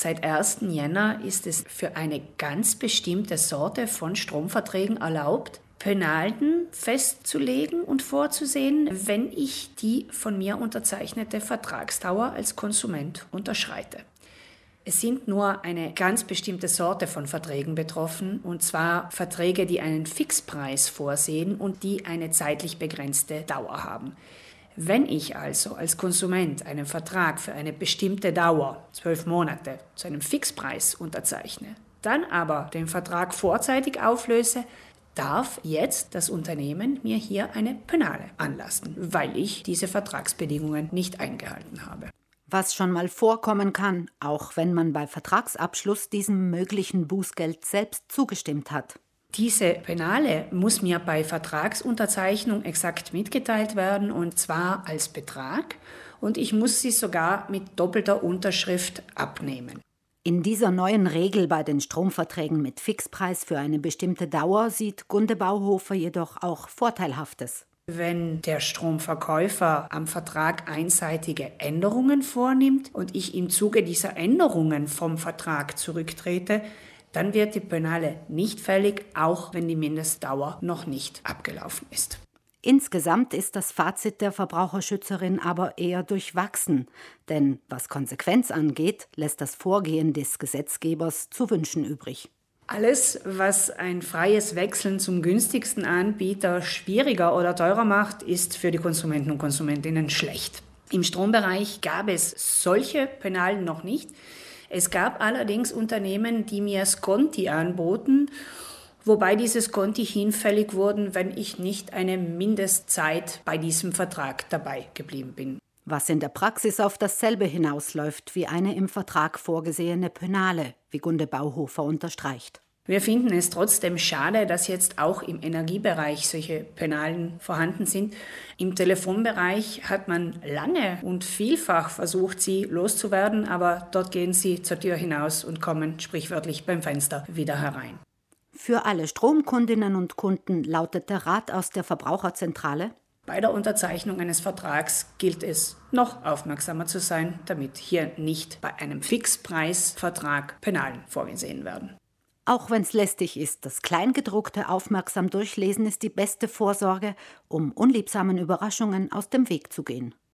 seit 1. Jänner ist es für eine ganz bestimmte Sorte von Stromverträgen erlaubt, Penalten festzulegen und vorzusehen, wenn ich die von mir unterzeichnete Vertragsdauer als Konsument unterschreite. Es sind nur eine ganz bestimmte Sorte von Verträgen betroffen, und zwar Verträge, die einen Fixpreis vorsehen und die eine zeitlich begrenzte Dauer haben. Wenn ich also als Konsument einen Vertrag für eine bestimmte Dauer, zwölf Monate, zu einem Fixpreis unterzeichne, dann aber den Vertrag vorzeitig auflöse, darf jetzt das Unternehmen mir hier eine Penale anlassen, weil ich diese Vertragsbedingungen nicht eingehalten habe. Was schon mal vorkommen kann, auch wenn man bei Vertragsabschluss diesem möglichen Bußgeld selbst zugestimmt hat. Diese Penale muss mir bei Vertragsunterzeichnung exakt mitgeteilt werden und zwar als Betrag und ich muss sie sogar mit doppelter Unterschrift abnehmen. In dieser neuen Regel bei den Stromverträgen mit Fixpreis für eine bestimmte Dauer sieht Gunde Bauhofer jedoch auch Vorteilhaftes. Wenn der Stromverkäufer am Vertrag einseitige Änderungen vornimmt und ich im Zuge dieser Änderungen vom Vertrag zurücktrete, dann wird die Penale nicht fällig, auch wenn die Mindestdauer noch nicht abgelaufen ist. Insgesamt ist das Fazit der Verbraucherschützerin aber eher durchwachsen, denn was Konsequenz angeht, lässt das Vorgehen des Gesetzgebers zu wünschen übrig. Alles, was ein freies Wechseln zum günstigsten Anbieter schwieriger oder teurer macht, ist für die Konsumenten und Konsumentinnen schlecht. Im Strombereich gab es solche Penalen noch nicht. Es gab allerdings Unternehmen, die mir Sconti anboten wobei diese Conti hinfällig wurden, wenn ich nicht eine Mindestzeit bei diesem Vertrag dabei geblieben bin. Was in der Praxis auf dasselbe hinausläuft wie eine im Vertrag vorgesehene Penale, wie Gunde Bauhofer unterstreicht. Wir finden es trotzdem schade, dass jetzt auch im Energiebereich solche Penalen vorhanden sind. Im Telefonbereich hat man lange und vielfach versucht, sie loszuwerden, aber dort gehen sie zur Tür hinaus und kommen sprichwörtlich beim Fenster wieder herein. Für alle Stromkundinnen und Kunden lautet der Rat aus der Verbraucherzentrale. Bei der Unterzeichnung eines Vertrags gilt es, noch aufmerksamer zu sein, damit hier nicht bei einem Fixpreisvertrag Penalen vorgesehen werden. Auch wenn es lästig ist, das Kleingedruckte aufmerksam durchlesen ist die beste Vorsorge, um unliebsamen Überraschungen aus dem Weg zu gehen.